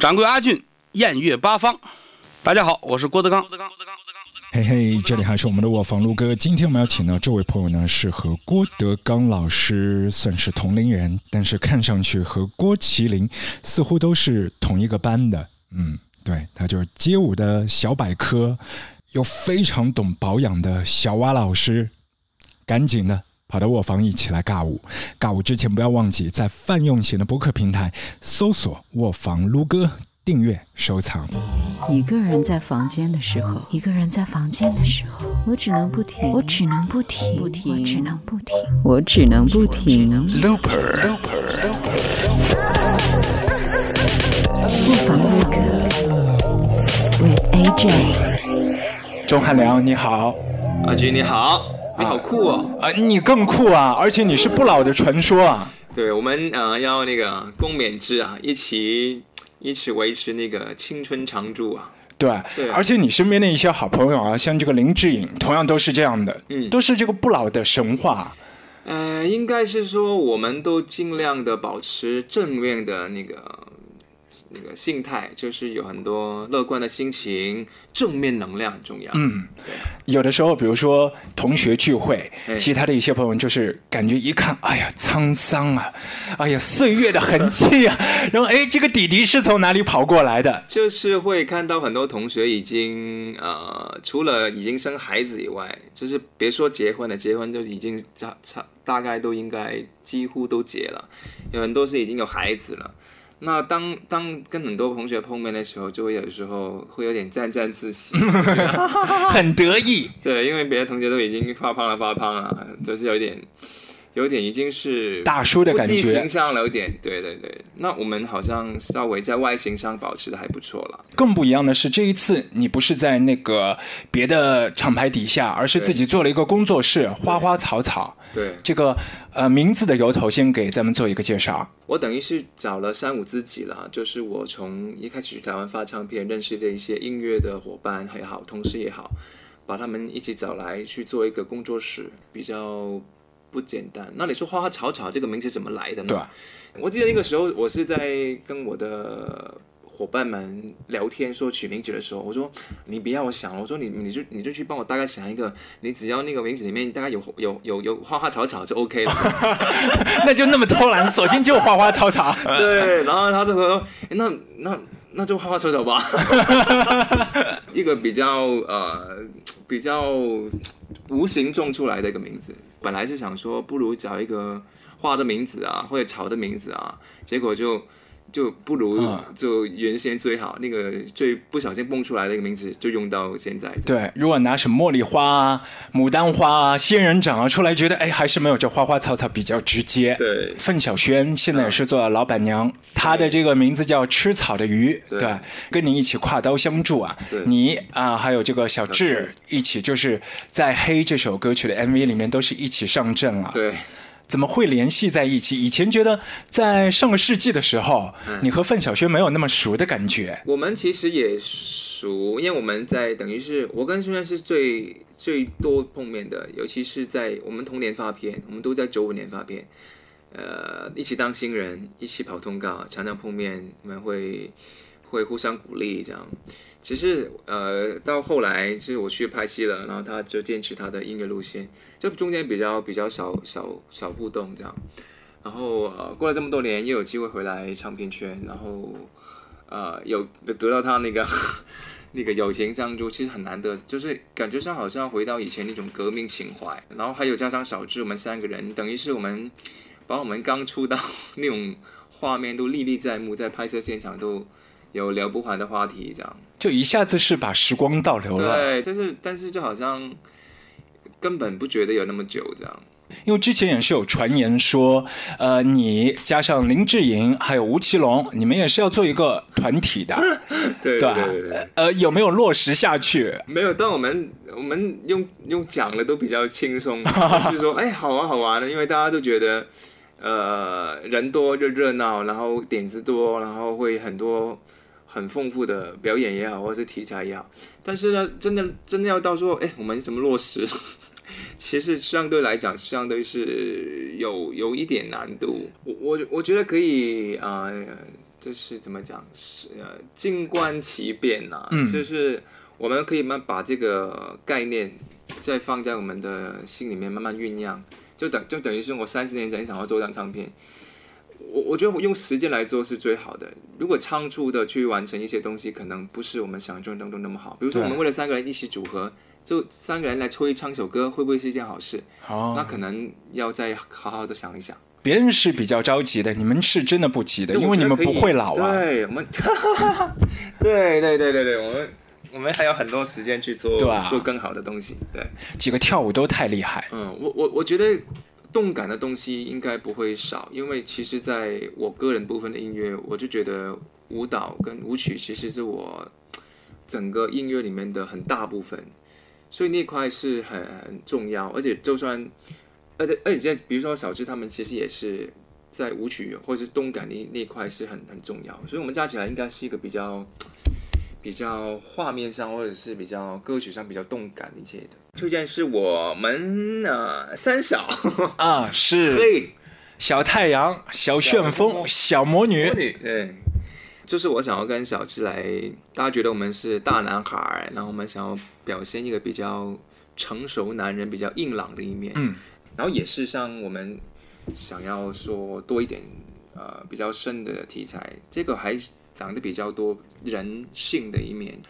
掌柜阿俊，艳月八方。大家好，我是郭德纲。嘿嘿，这里还是我们的卧房撸哥。今天我们要请到这位朋友呢，是和郭德纲老师算是同龄人，但是看上去和郭麒麟似乎都是同一个班的。嗯，对，他就是街舞的小百科，又非常懂保养的小蛙老师。赶紧的跑到卧房一起来尬舞。尬舞之前不要忘记在泛用型的播客平台搜索“卧房撸哥”。订阅收藏。一个人在房间的时候，一个人在房间的时候，我只能不停，我只能不停，不停，我只能不停，我只能不停。Looper，卧房撸哥 with AJ。钟汉良，你好。阿军，你好。你好酷哦。啊，你更酷啊！而且你是不老的传说啊。对，我们呃要那个共勉之啊，一起。一起维持那个青春常驻啊！对，而且你身边的一些好朋友啊，像这个林志颖，同样都是这样的，嗯，都是这个不老的神话。呃，应该是说，我们都尽量的保持正面的那个。那个心态就是有很多乐观的心情，正面能量很重要。嗯，有的时候，比如说同学聚会，其他的一些朋友就是感觉一看，哎呀，沧桑啊，哎呀，岁月的痕迹啊，然后哎，这个弟弟是从哪里跑过来的？就是会看到很多同学已经呃，除了已经生孩子以外，就是别说结婚了，结婚就已经差差大概都应该几乎都结了，有很多是已经有孩子了。那当当跟很多同学碰面的时候，就会有时候会有点沾沾自喜，很得意。对，因为别的同学都已经发胖了，发胖了，就是有点。有点已经是大叔的感觉，形象了有点，对对对。那我们好像稍微在外形上保持的还不错了。更不一样的是，这一次你不是在那个别的厂牌底下，而是自己做了一个工作室，花花草草。对，这个呃名字的由头，先给咱们做一个介绍。我等于是找了三五知己了，就是我从一开始去台湾发唱片认识的一些音乐的伙伴也好，同事也好，把他们一起找来去做一个工作室，比较。不简单。那你说“花花草草”这个名字怎么来的呢？对，我记得那个时候我是在跟我的伙伴们聊天，说取名字的时候，我说：“你不要想了，我说你你就你就去帮我大概想一个，你只要那个名字里面大概有有有有花花草草就 OK 了。”那就那么偷懒，索性就花花草草。对，然后他就说：“那那那就花花草草吧。”一个比较呃比较无形种出来的一个名字。本来是想说，不如找一个花的名字啊，或者草的名字啊，结果就就不如就原先最好那个最不小心蹦出来的一个名字，就用到现在。对，如果拿什么茉莉花啊、牡丹花啊、仙人掌啊出来，觉得哎，还是没有这花花草草比较直接。对，凤小轩现在也是做老板娘，她的这个名字叫吃草的鱼，对，跟你一起跨刀相助啊，你啊，还有这个小智一起，就是在《黑》这首歌曲的 MV 里面都是一起上阵了。对。怎么会联系在一起？以前觉得在上个世纪的时候，你和范晓萱没有那么熟的感觉。我们其实也熟，因为我们在等于是我跟萱萱是最最多碰面的，尤其是在我们同年发片，我们都在九五年发片，呃，一起当新人，一起跑通告，常常碰面，我们会。会互相鼓励，这样。其实，呃，到后来就是我去拍戏了，然后他就坚持他的音乐路线，就中间比较比较少少少互动这样。然后，呃，过了这么多年，又有机会回来唱片圈，然后，呃，有得到他那个 那个友情相助，其实很难得，就是感觉上好像回到以前那种革命情怀。然后还有加上小智，我们三个人，等于是我们把我们刚出道 那种画面都历历在目，在拍摄现场都。有聊不完的话题，这样就一下子是把时光倒流了。对，就是但是就好像根本不觉得有那么久这样。因为之前也是有传言说，呃，你加上林志颖还有吴奇隆，你们也是要做一个团体的，对对对。呃，有没有落实下去？没有，但我们我们用用讲的都比较轻松，就是说，哎，好玩好玩的，因为大家都觉得，呃，人多就热闹，然后点子多，然后会很多。很丰富的表演也好，或者是题材也好，但是呢，真的真的要到说，哎，我们怎么落实？其实相对来讲，相对是有有一点难度。我我我觉得可以啊，就是怎么讲是呃静观其变呐、嗯就是我们可以慢把这个概念再放在我们的心里面慢慢酝酿，就等就等于是我三十年前想要做张唱片。我我觉得我用时间来做是最好的。如果仓促的去完成一些东西，可能不是我们想象当中那么好。比如说，我们为了三个人一起组合，就三个人来抽一唱首歌，会不会是一件好事？哦那可能要再好好的想一想。别人是比较着急的，你们是真的不急的，因为你们不会老啊。对，我们，对对对对对，我们我们还有很多时间去做做更好的东西。对，几个跳舞都太厉害。嗯，我我我觉得动感的东西应该不会少，因为其实在我个人部分的音乐，我就觉得舞蹈跟舞曲其实是我整个音乐里面的很大部分，所以那块是很很重要，而且就算，而且而且比如说小智他们其实也是在舞曲或者是动感那那块是很很重要，所以我们加起来应该是一个比较比较画面上或者是比较歌曲上比较动感一些的。推荐是我们呃三嫂，啊，是嘿，小太阳、小旋风、小魔女对。就是我想要跟小智来，大家觉得我们是大男孩，然后我们想要表现一个比较成熟男人、比较硬朗的一面，嗯，然后也是像我们想要说多一点呃比较深的题材，这个还讲的比较多人性的一面，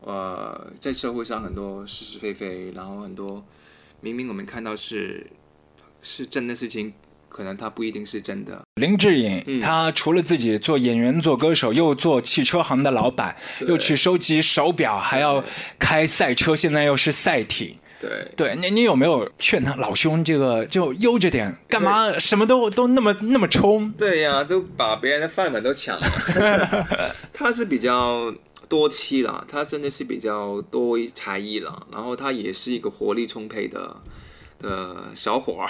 呃，在社会上很多是是非非，然后很多明明我们看到是是真的事情，可能他不一定是真的，林志颖，嗯他除了自己做演员、做歌手，又做汽车行的老板，又去收集手表，还要开赛车，现在又是赛艇。对。对你，你有没有劝他老兄，这个就悠着点，干嘛什么都都那么那么冲？对呀、都把别人的饭碗都抢了。他是比较多妻啦，他真的是比较多才艺啦，然后他也是一个活力充沛的的小伙儿。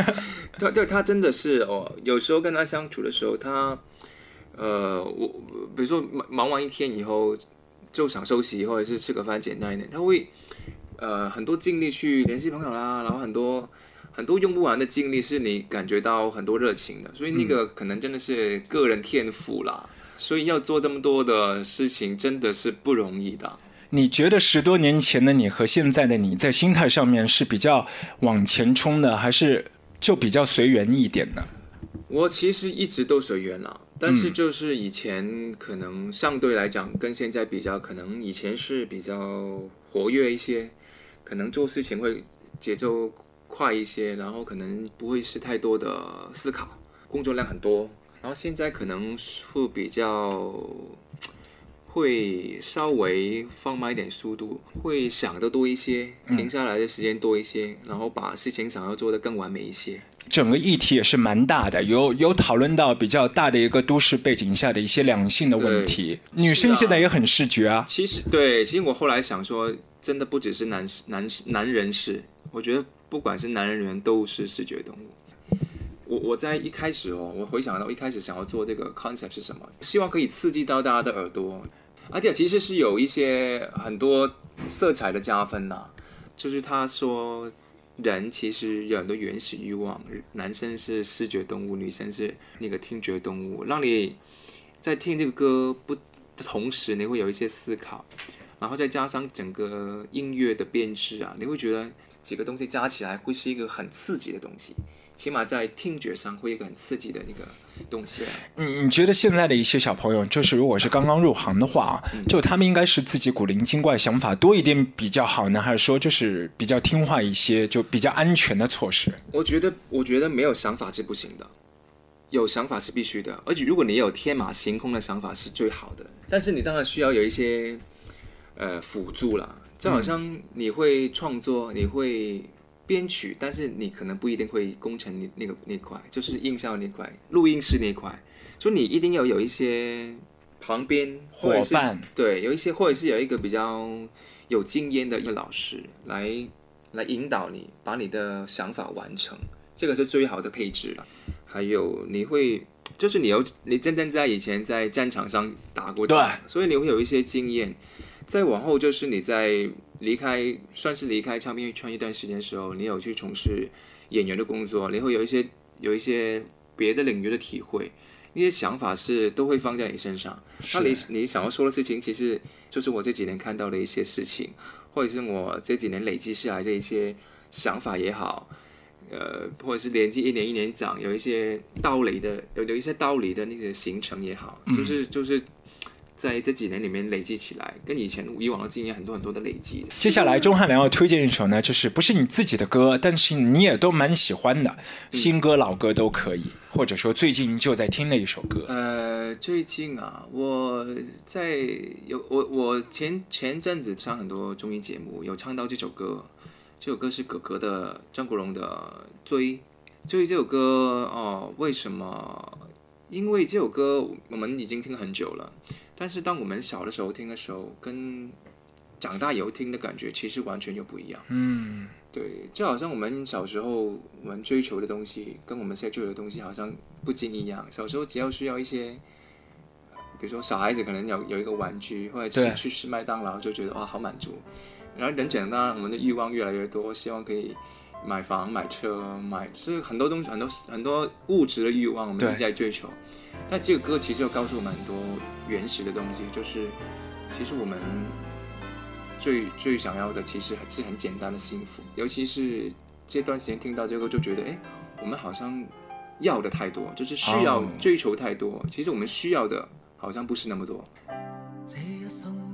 他对他真的是哦，有时候跟他相处的时候，他呃，我比如说忙忙完一天以后，就想休息，或者是吃个饭简单一点，他会呃很多精力去联系朋友啦，然后很多。很多用不完的精力是你感觉到很多热情的，所以那个可能真的是个人天赋啦。所以要做这么多的事情，真的是不容易的。你觉得十多年前的你和现在的你在心态上面是比较往前冲的，还是就比较随缘一点呢？我其实一直都随缘了，但是就是以前可能相对来讲跟现在比较，可能以前是比较活跃一些，可能做事情会节奏快一些，然后可能不会是太多的思考，工作量很多。然后现在可能会比较会稍微放慢一点速度，会想的多一些，停下来的时间多一些，然后把事情想要做的更完美一些。整个议题也是蛮大的，有有讨论到比较大的一个都市背景下的一些两性的问题。女生现在也很视觉啊，其实对，其实我后来想说，真的不只是男男男人是，我觉得不管是男人女人都是视觉动物。我我在一开始哦，我回想到一开始想要做这个 concept 是什么，希望可以刺激到大家的耳朵，而且其实是有一些很多色彩的加分呐、就是他说人其实有很多原始欲望，男生是视觉动物，女生是那个听觉动物，让你在听这个歌不的同时，你会有一些思考，然后再加上整个音乐的编制啊，你会觉得几个东西加起来会是一个很刺激的东西，起码在听觉上会一个很刺激的那个东西啊。你你觉得现在的一些小朋友，就是如果是刚刚入行的话啊，就他们应该是自己古灵精怪想法多一点比较好呢，还是说就是比较听话一些，就比较安全的措施？我觉得，我觉得没有想法是不行的，有想法是必须的，而且如果你有天马行空的想法是最好的，但是你当然需要有一些呃辅助啦，就好像你会创作，你会编曲，但是你可能不一定会工程那那个那块，就是音效那块、录音室那块，所以你一定要有一些旁边伙伴。对，有一些或者是有一个比较有经验的一个老师来来引导你，把你的想法完成，这个是最好的配置了。还有你会，就是你有你真正在以前在战场上打过仗，所以你会有一些经验。再往后就是你在离开，算是离开唱片圈一段时间的时候，你有去从事演员的工作，你会有一些有一些别的领域的体会，那些想法是都会放在你身上。那你你想要说的事情，其实就是我这几年看到的一些事情，或者是我这几年累积下来的一些想法也好，呃，或者是年纪一年一年长，有一些道理的，有有一些道理的那个形成也好，就是就是。在这几年里面累积起来，跟以前以往的经验很多很多的累积。接下来钟汉良要推荐一首呢，就是不是你自己的歌，但是你也都蛮喜欢的，新歌老歌都可以，或者说最近就在听的一首歌。呃，最近啊，我在有我我前前阵子上很多综艺节目，有唱到这首歌，这首歌是哥哥的张国荣的《追》，追这首歌哦，为什么？因为这首歌我们已经听很久了。但是当我们小的时候听的时候，跟长大以后听的感觉其实完全又不一样。嗯，对，就好像我们小时候我们追求的东西，跟我们现在追求的东西好像不尽一样。小时候只要需要一些，比如说小孩子可能有有一个玩具，或者去去吃麦当劳就觉得哇好满足。然后人长大，我们的欲望越来越多，希望可以买房、买车、买，所以很多东西很多很多物质的欲望，我们一直在追求。但这个歌其实又告诉我们很多原始的东西，就是其实我们最最想要的其实还是很简单的幸福。尤其是这段时间听到这个，就觉得哎，我们好像要的太多，就是需要追求太多。其实我们需要的好像不是那么多。这一生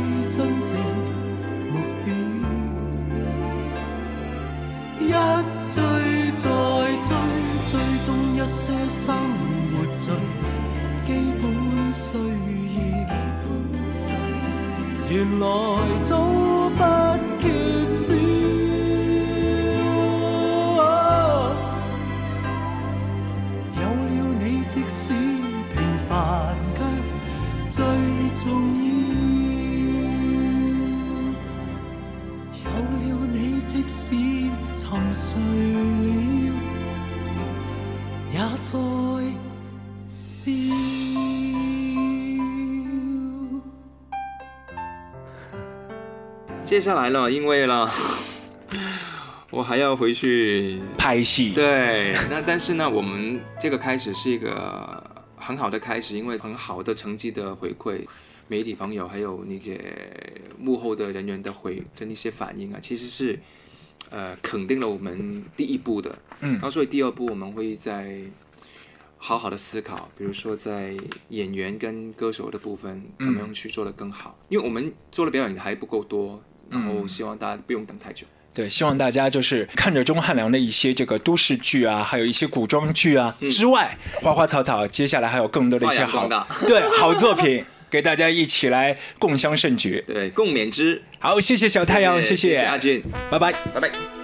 真正目标。一追再追，追踪一些生活最基本需。原来早睡了，也在笑。接下来了，因为了，我还要回去拍戏。对，那但是呢，我们这个开始是一个很好的开始，因为很好的成绩的回馈，媒体朋友还有那些幕后的人员的回的那些反应啊，其实是呃肯定了我们第一步的。嗯，然后所以第二步我们会在好好的思考，比如说在演员跟歌手的部分怎么样去做的更好，因为我们做的表演还不够多。然后希望大家不用等太久。对，希望大家就是看着钟汉良的一些这个都市剧啊，还有一些古装剧啊之外，花花草草，接下来还有更多的一些好对好作品，给大家一起来共襄盛举。对，共勉之。好，谢谢小太阳，谢谢阿俊，拜拜，拜拜。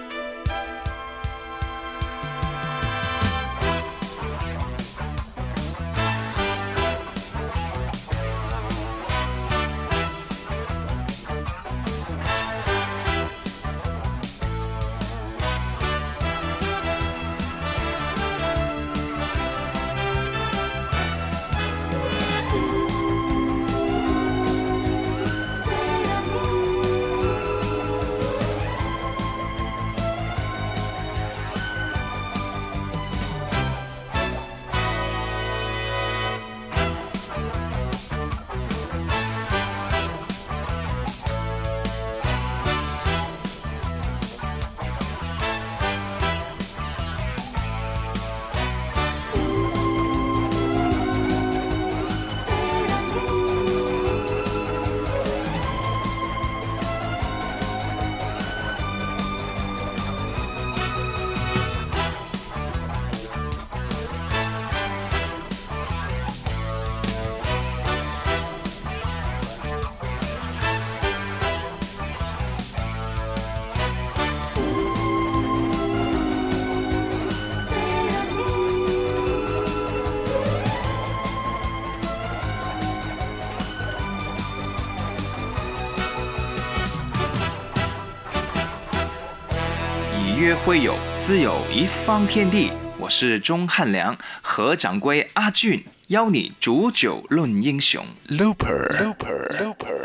约会友，自有一方天地。我是钟汉良，何掌柜阿俊，邀你煮酒论英雄。Looper，Looper，Looper。